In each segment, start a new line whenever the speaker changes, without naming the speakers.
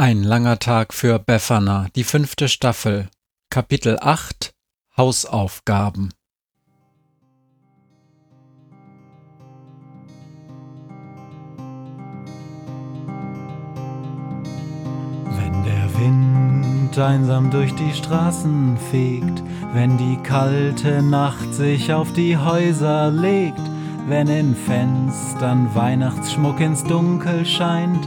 Ein langer Tag für Befana, die fünfte Staffel, Kapitel 8 Hausaufgaben.
Wenn der Wind einsam durch die Straßen fegt, wenn die kalte Nacht sich auf die Häuser legt, wenn in Fenstern Weihnachtsschmuck ins Dunkel scheint,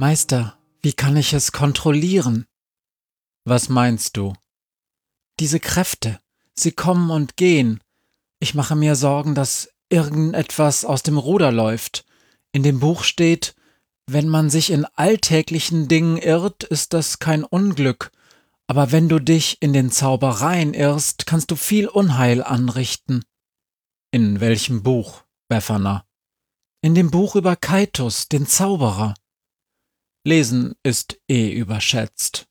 Meister, wie kann ich es kontrollieren? Was meinst du? Diese Kräfte, sie kommen und gehen. Ich mache mir Sorgen, dass irgendetwas aus dem Ruder läuft. In dem Buch steht, wenn man sich in alltäglichen Dingen irrt, ist das kein Unglück, aber wenn du dich in den Zaubereien irrst, kannst du viel Unheil anrichten. In welchem Buch, Befana? In dem Buch über Kaitus, den Zauberer. Lesen ist eh überschätzt.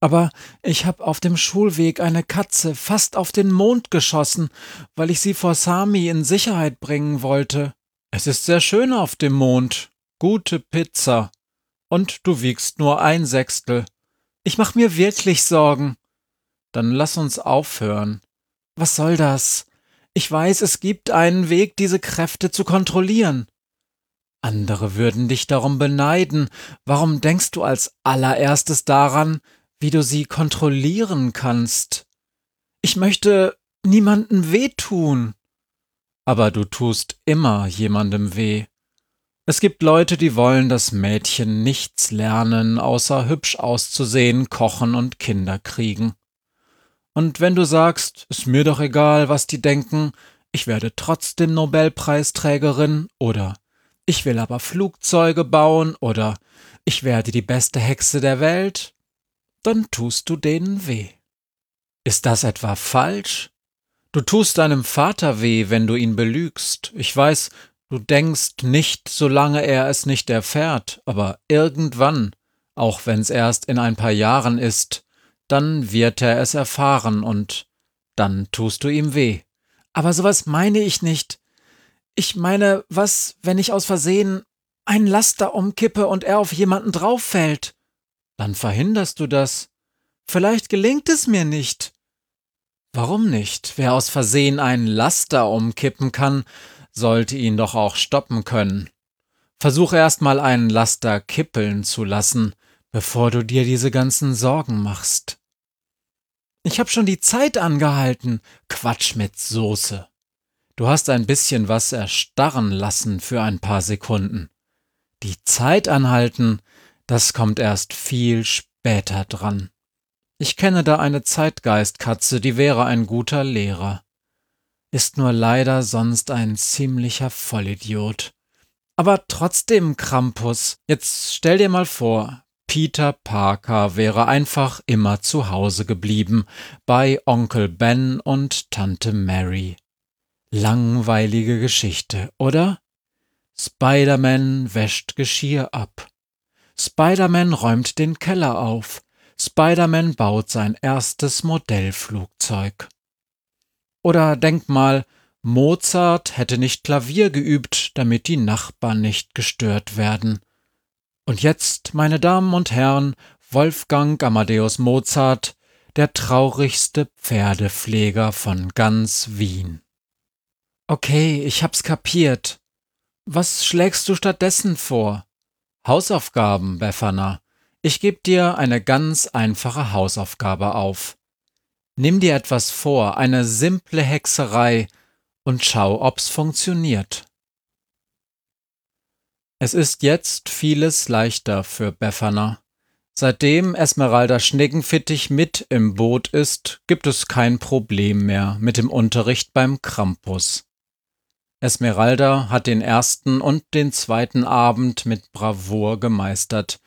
Aber ich hab auf dem Schulweg eine Katze fast auf den Mond geschossen, weil ich sie vor Sami in Sicherheit bringen wollte. Es ist sehr schön auf dem Mond. Gute Pizza. Und du wiegst nur ein Sechstel. Ich mach mir wirklich Sorgen. Dann lass uns aufhören. Was soll das? Ich weiß, es gibt einen Weg, diese Kräfte zu kontrollieren. Andere würden dich darum beneiden. Warum denkst du als allererstes daran, wie du sie kontrollieren kannst? Ich möchte niemandem wehtun. Aber du tust immer jemandem weh. Es gibt Leute, die wollen, dass Mädchen nichts lernen, außer hübsch auszusehen, kochen und Kinder kriegen. Und wenn du sagst, ist mir doch egal, was die denken, ich werde trotzdem Nobelpreisträgerin oder ich will aber Flugzeuge bauen oder ich werde die beste Hexe der Welt, dann tust du denen weh. Ist das etwa falsch? Du tust deinem Vater weh, wenn du ihn belügst. Ich weiß, du denkst nicht, solange er es nicht erfährt, aber irgendwann, auch wenn's erst in ein paar Jahren ist, dann wird er es erfahren und dann tust du ihm weh. Aber sowas meine ich nicht. Ich meine, was, wenn ich aus Versehen ein Laster umkippe und er auf jemanden drauffällt? Dann verhinderst du das. Vielleicht gelingt es mir nicht. Warum nicht? Wer aus Versehen einen Laster umkippen kann, sollte ihn doch auch stoppen können. Versuch erst mal einen Laster kippeln zu lassen, bevor du dir diese ganzen Sorgen machst. Ich hab schon die Zeit angehalten. Quatsch mit Soße. Du hast ein bisschen was erstarren lassen für ein paar Sekunden. Die Zeit anhalten, das kommt erst viel später dran. Ich kenne da eine Zeitgeistkatze, die wäre ein guter Lehrer. Ist nur leider sonst ein ziemlicher Vollidiot. Aber trotzdem, Krampus, jetzt stell dir mal vor, Peter Parker wäre einfach immer zu Hause geblieben, bei Onkel Ben und Tante Mary. Langweilige Geschichte, oder? Spider-Man wäscht Geschirr ab. Spider-Man räumt den Keller auf. Spider-Man baut sein erstes Modellflugzeug. Oder denk mal, Mozart hätte nicht Klavier geübt, damit die Nachbarn nicht gestört werden. Und jetzt, meine Damen und Herren, Wolfgang Amadeus Mozart, der traurigste Pferdepfleger von ganz Wien. Okay, ich hab's kapiert. Was schlägst du stattdessen vor? Hausaufgaben, Befana. Ich gebe dir eine ganz einfache Hausaufgabe auf. Nimm dir etwas vor, eine simple Hexerei, und schau, ob's funktioniert. Es ist jetzt vieles leichter für Befana. Seitdem Esmeralda Schneckenfittich mit im Boot ist, gibt es kein Problem mehr mit dem Unterricht beim Krampus. Esmeralda hat den ersten und den zweiten Abend mit Bravour gemeistert,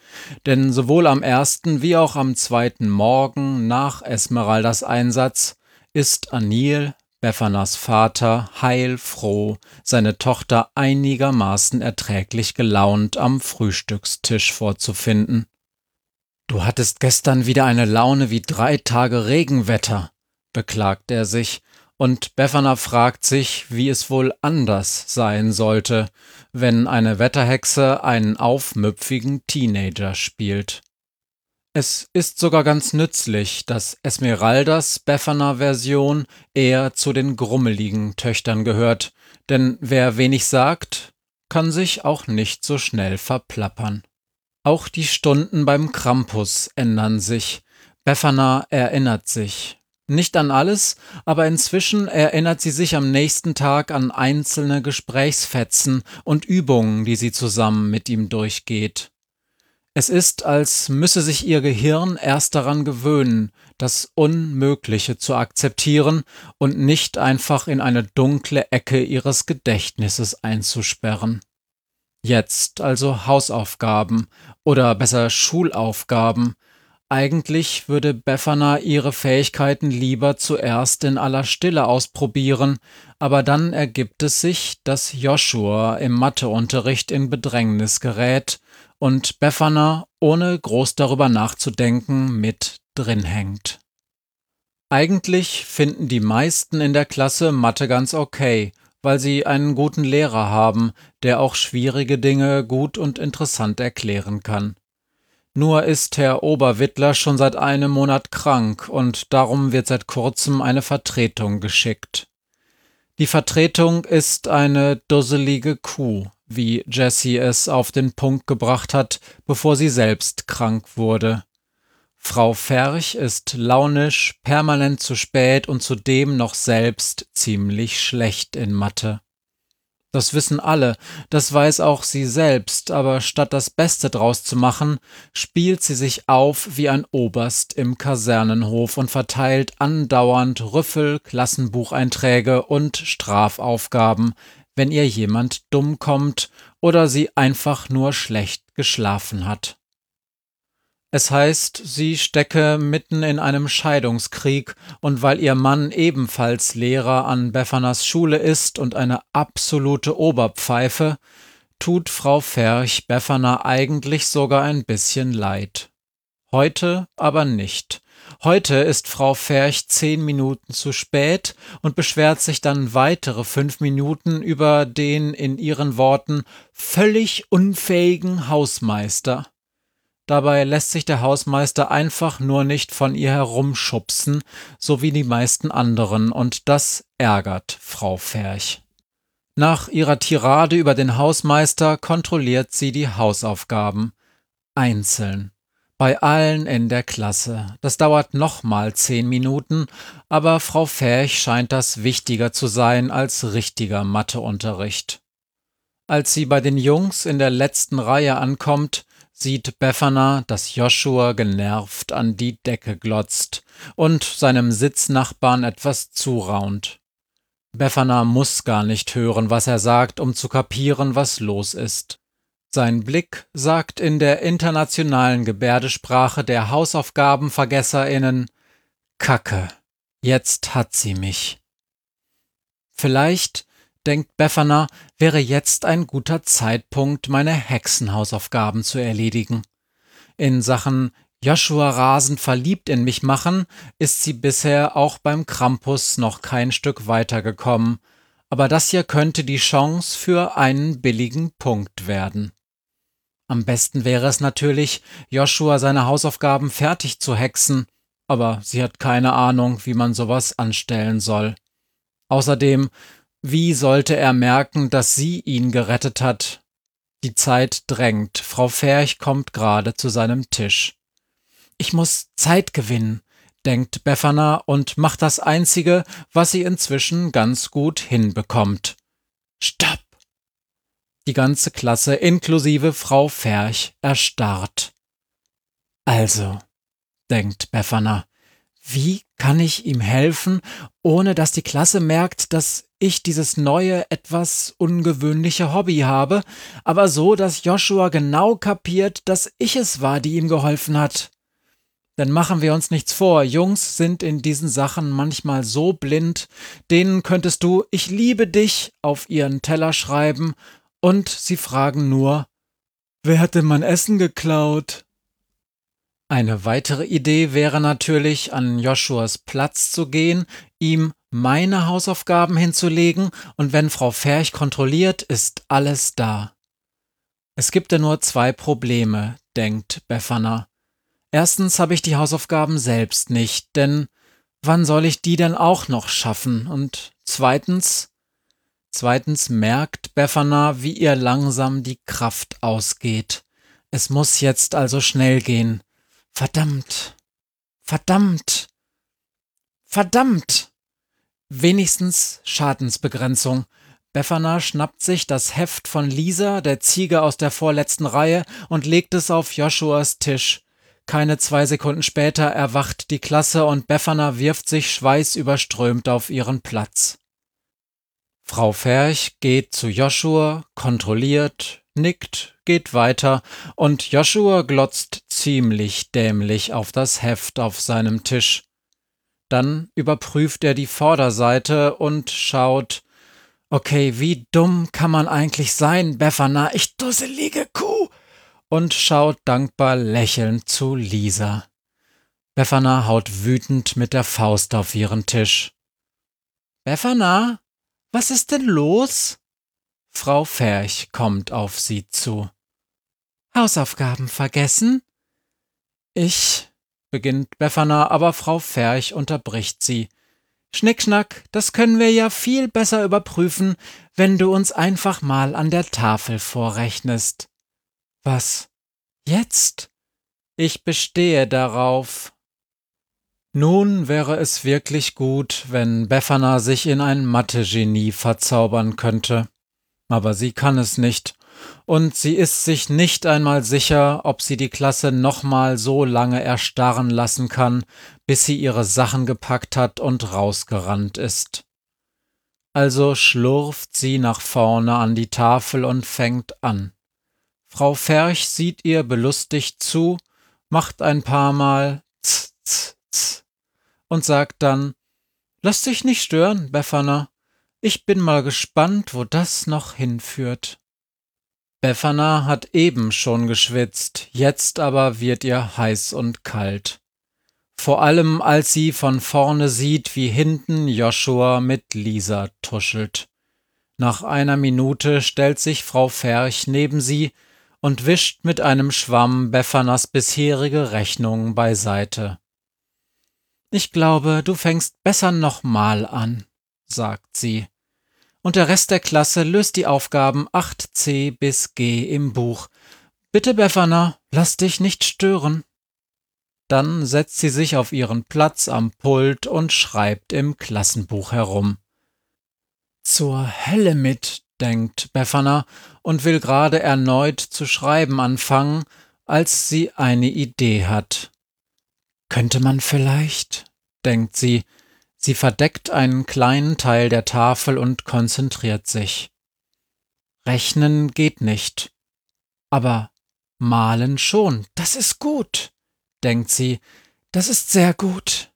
denn sowohl am ersten wie auch am zweiten Morgen nach Esmeraldas Einsatz ist Anil, Beffanas Vater, heilfroh, seine Tochter einigermaßen erträglich gelaunt am Frühstückstisch vorzufinden. Du hattest gestern wieder eine Laune wie drei Tage Regenwetter, beklagt er sich, und Befana fragt sich, wie es wohl anders sein sollte, wenn eine Wetterhexe einen aufmüpfigen Teenager spielt. Es ist sogar ganz nützlich, dass Esmeraldas Befana-Version eher zu den grummeligen Töchtern gehört, denn wer wenig sagt, kann sich auch nicht so schnell verplappern. Auch die Stunden beim Krampus ändern sich. Befana erinnert sich. Nicht an alles, aber inzwischen erinnert sie sich am nächsten Tag an einzelne Gesprächsfetzen und Übungen, die sie zusammen mit ihm durchgeht. Es ist, als müsse sich ihr Gehirn erst daran gewöhnen, das Unmögliche zu akzeptieren und nicht einfach in eine dunkle Ecke ihres Gedächtnisses einzusperren. Jetzt also Hausaufgaben oder besser Schulaufgaben. Eigentlich würde Befana ihre Fähigkeiten lieber zuerst in aller Stille ausprobieren, aber dann ergibt es sich, dass Joshua im Matheunterricht in Bedrängnis gerät und Befana, ohne groß darüber nachzudenken, mit drin hängt. Eigentlich finden die meisten in der Klasse Mathe ganz okay, weil sie einen guten Lehrer haben, der auch schwierige Dinge gut und interessant erklären kann. Nur ist Herr Oberwittler schon seit einem Monat krank und darum wird seit kurzem eine Vertretung geschickt. Die Vertretung ist eine dusselige Kuh, wie Jessie es auf den Punkt gebracht hat, bevor sie selbst krank wurde. Frau Ferch ist launisch, permanent zu spät und zudem noch selbst ziemlich schlecht in Mathe. Das wissen alle, das weiß auch sie selbst, aber statt das Beste draus zu machen, spielt sie sich auf wie ein Oberst im Kasernenhof und verteilt andauernd Rüffel, Klassenbucheinträge und Strafaufgaben, wenn ihr jemand dumm kommt oder sie einfach nur schlecht geschlafen hat. Es heißt, sie stecke mitten in einem Scheidungskrieg, und weil ihr Mann ebenfalls Lehrer an Beffanas Schule ist und eine absolute Oberpfeife, tut Frau Ferch Befana eigentlich sogar ein bisschen leid. Heute aber nicht, Heute ist Frau Ferch zehn Minuten zu spät und beschwert sich dann weitere fünf Minuten über den in ihren Worten völlig unfähigen Hausmeister. Dabei lässt sich der Hausmeister einfach nur nicht von ihr herumschubsen, so wie die meisten anderen, und das ärgert Frau Ferch. Nach ihrer Tirade über den Hausmeister kontrolliert sie die Hausaufgaben einzeln bei allen in der Klasse. Das dauert nochmal zehn Minuten, aber Frau Ferch scheint das wichtiger zu sein als richtiger Matheunterricht. Als sie bei den Jungs in der letzten Reihe ankommt, sieht Befana, dass Joshua genervt an die Decke glotzt und seinem Sitznachbarn etwas zuraunt. Befana muss gar nicht hören, was er sagt, um zu kapieren, was los ist. Sein Blick sagt in der internationalen Gebärdesprache der Hausaufgabenvergesserinnen Kacke, jetzt hat sie mich. Vielleicht, denkt Befana, wäre jetzt ein guter Zeitpunkt, meine Hexenhausaufgaben zu erledigen. In Sachen Joshua rasend verliebt in mich machen, ist sie bisher auch beim Krampus noch kein Stück weitergekommen, aber das hier könnte die Chance für einen billigen Punkt werden. Am besten wäre es natürlich, Joshua seine Hausaufgaben fertig zu hexen, aber sie hat keine Ahnung, wie man sowas anstellen soll. Außerdem, wie sollte er merken, dass sie ihn gerettet hat? Die Zeit drängt, Frau Ferch kommt gerade zu seinem Tisch. Ich muss Zeit gewinnen, denkt Befana und macht das Einzige, was sie inzwischen ganz gut hinbekommt. Stopp! Die ganze Klasse inklusive Frau Ferch erstarrt. Also, denkt Befana, wie kann ich ihm helfen, ohne dass die Klasse merkt, dass ich dieses neue, etwas ungewöhnliche Hobby habe, aber so, dass Joshua genau kapiert, dass ich es war, die ihm geholfen hat. Denn machen wir uns nichts vor, Jungs sind in diesen Sachen manchmal so blind, denen könntest du Ich liebe dich auf ihren Teller schreiben, und sie fragen nur Wer hat denn mein Essen geklaut? Eine weitere Idee wäre natürlich, an Joshuas Platz zu gehen, ihm meine Hausaufgaben hinzulegen, und wenn Frau Ferch kontrolliert, ist alles da. Es gibt ja nur zwei Probleme, denkt Befana. Erstens habe ich die Hausaufgaben selbst nicht, denn wann soll ich die denn auch noch schaffen? Und zweitens, zweitens merkt Befana, wie ihr langsam die Kraft ausgeht. Es muss jetzt also schnell gehen. Verdammt. Verdammt. Verdammt. Wenigstens Schadensbegrenzung. Befana schnappt sich das Heft von Lisa, der Ziege aus der vorletzten Reihe, und legt es auf Joshuas Tisch. Keine zwei Sekunden später erwacht die Klasse und Befana wirft sich schweißüberströmt auf ihren Platz. Frau Ferch geht zu Joshua, kontrolliert, nickt, geht weiter, und Joshua glotzt ziemlich dämlich auf das Heft auf seinem Tisch. Dann überprüft er die Vorderseite und schaut, okay, wie dumm kann man eigentlich sein, Befana, ich dusselige Kuh, und schaut dankbar lächelnd zu Lisa. Befana haut wütend mit der Faust auf ihren Tisch. Befana, was ist denn los? Frau Ferch kommt auf sie zu. Hausaufgaben vergessen? Ich, beginnt Befana, aber Frau Ferch unterbricht sie. Schnickschnack, das können wir ja viel besser überprüfen, wenn du uns einfach mal an der Tafel vorrechnest. Was? Jetzt? Ich bestehe darauf. Nun wäre es wirklich gut, wenn Befana sich in ein Mathe-Genie verzaubern könnte. Aber sie kann es nicht und sie ist sich nicht einmal sicher, ob sie die Klasse nochmal so lange erstarren lassen kann, bis sie ihre Sachen gepackt hat und rausgerannt ist. Also schlurft sie nach vorne an die Tafel und fängt an. Frau Ferch sieht ihr belustigt zu, macht ein paar Mal z, z, z und sagt dann, Lass dich nicht stören, Befana. Ich bin mal gespannt, wo das noch hinführt. Befana hat eben schon geschwitzt, jetzt aber wird ihr heiß und kalt. Vor allem als sie von vorne sieht, wie hinten Joshua mit Lisa tuschelt. Nach einer Minute stellt sich Frau Ferch neben sie und wischt mit einem Schwamm Befanas bisherige Rechnung beiseite. Ich glaube, du fängst besser nochmal an, sagt sie und der Rest der Klasse löst die Aufgaben 8c bis g im Buch. Bitte, Befana, lass dich nicht stören. Dann setzt sie sich auf ihren Platz am Pult und schreibt im Klassenbuch herum. Zur Hölle mit, denkt Befana und will gerade erneut zu schreiben anfangen, als sie eine Idee hat. Könnte man vielleicht, denkt sie, Sie verdeckt einen kleinen Teil der Tafel und konzentriert sich. Rechnen geht nicht. Aber malen schon. Das ist gut, denkt sie. Das ist sehr gut.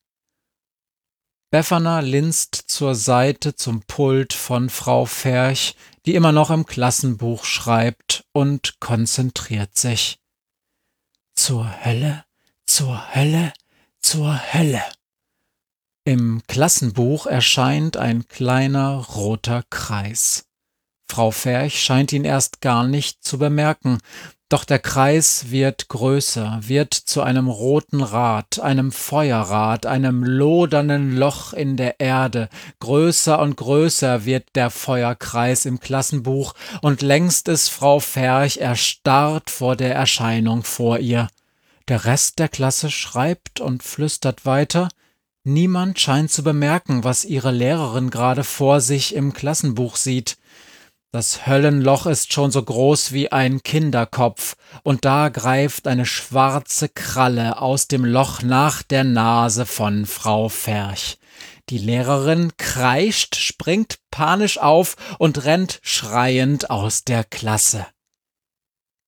Befana linst zur Seite zum Pult von Frau Ferch, die immer noch im Klassenbuch schreibt, und konzentriert sich. Zur Hölle, zur Hölle, zur Hölle. Im Klassenbuch erscheint ein kleiner roter Kreis. Frau Ferch scheint ihn erst gar nicht zu bemerken. Doch der Kreis wird größer, wird zu einem roten Rad, einem Feuerrad, einem lodernden Loch in der Erde. Größer und größer wird der Feuerkreis im Klassenbuch, und längst ist Frau Ferch erstarrt vor der Erscheinung vor ihr. Der Rest der Klasse schreibt und flüstert weiter. Niemand scheint zu bemerken, was ihre Lehrerin gerade vor sich im Klassenbuch sieht. Das Höllenloch ist schon so groß wie ein Kinderkopf, und da greift eine schwarze Kralle aus dem Loch nach der Nase von Frau Ferch. Die Lehrerin kreischt, springt panisch auf und rennt schreiend aus der Klasse.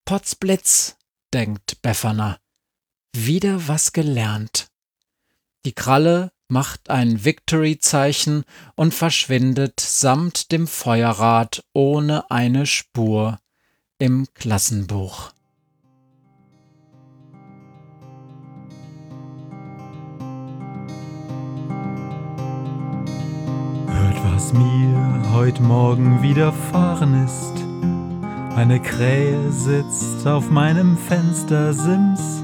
Potzblitz, denkt Befferner. Wieder was gelernt. Die Kralle macht ein Victory-Zeichen und verschwindet samt dem Feuerrad ohne eine Spur im Klassenbuch.
Hört, was mir heut Morgen widerfahren ist. Eine Krähe sitzt auf meinem Fenstersims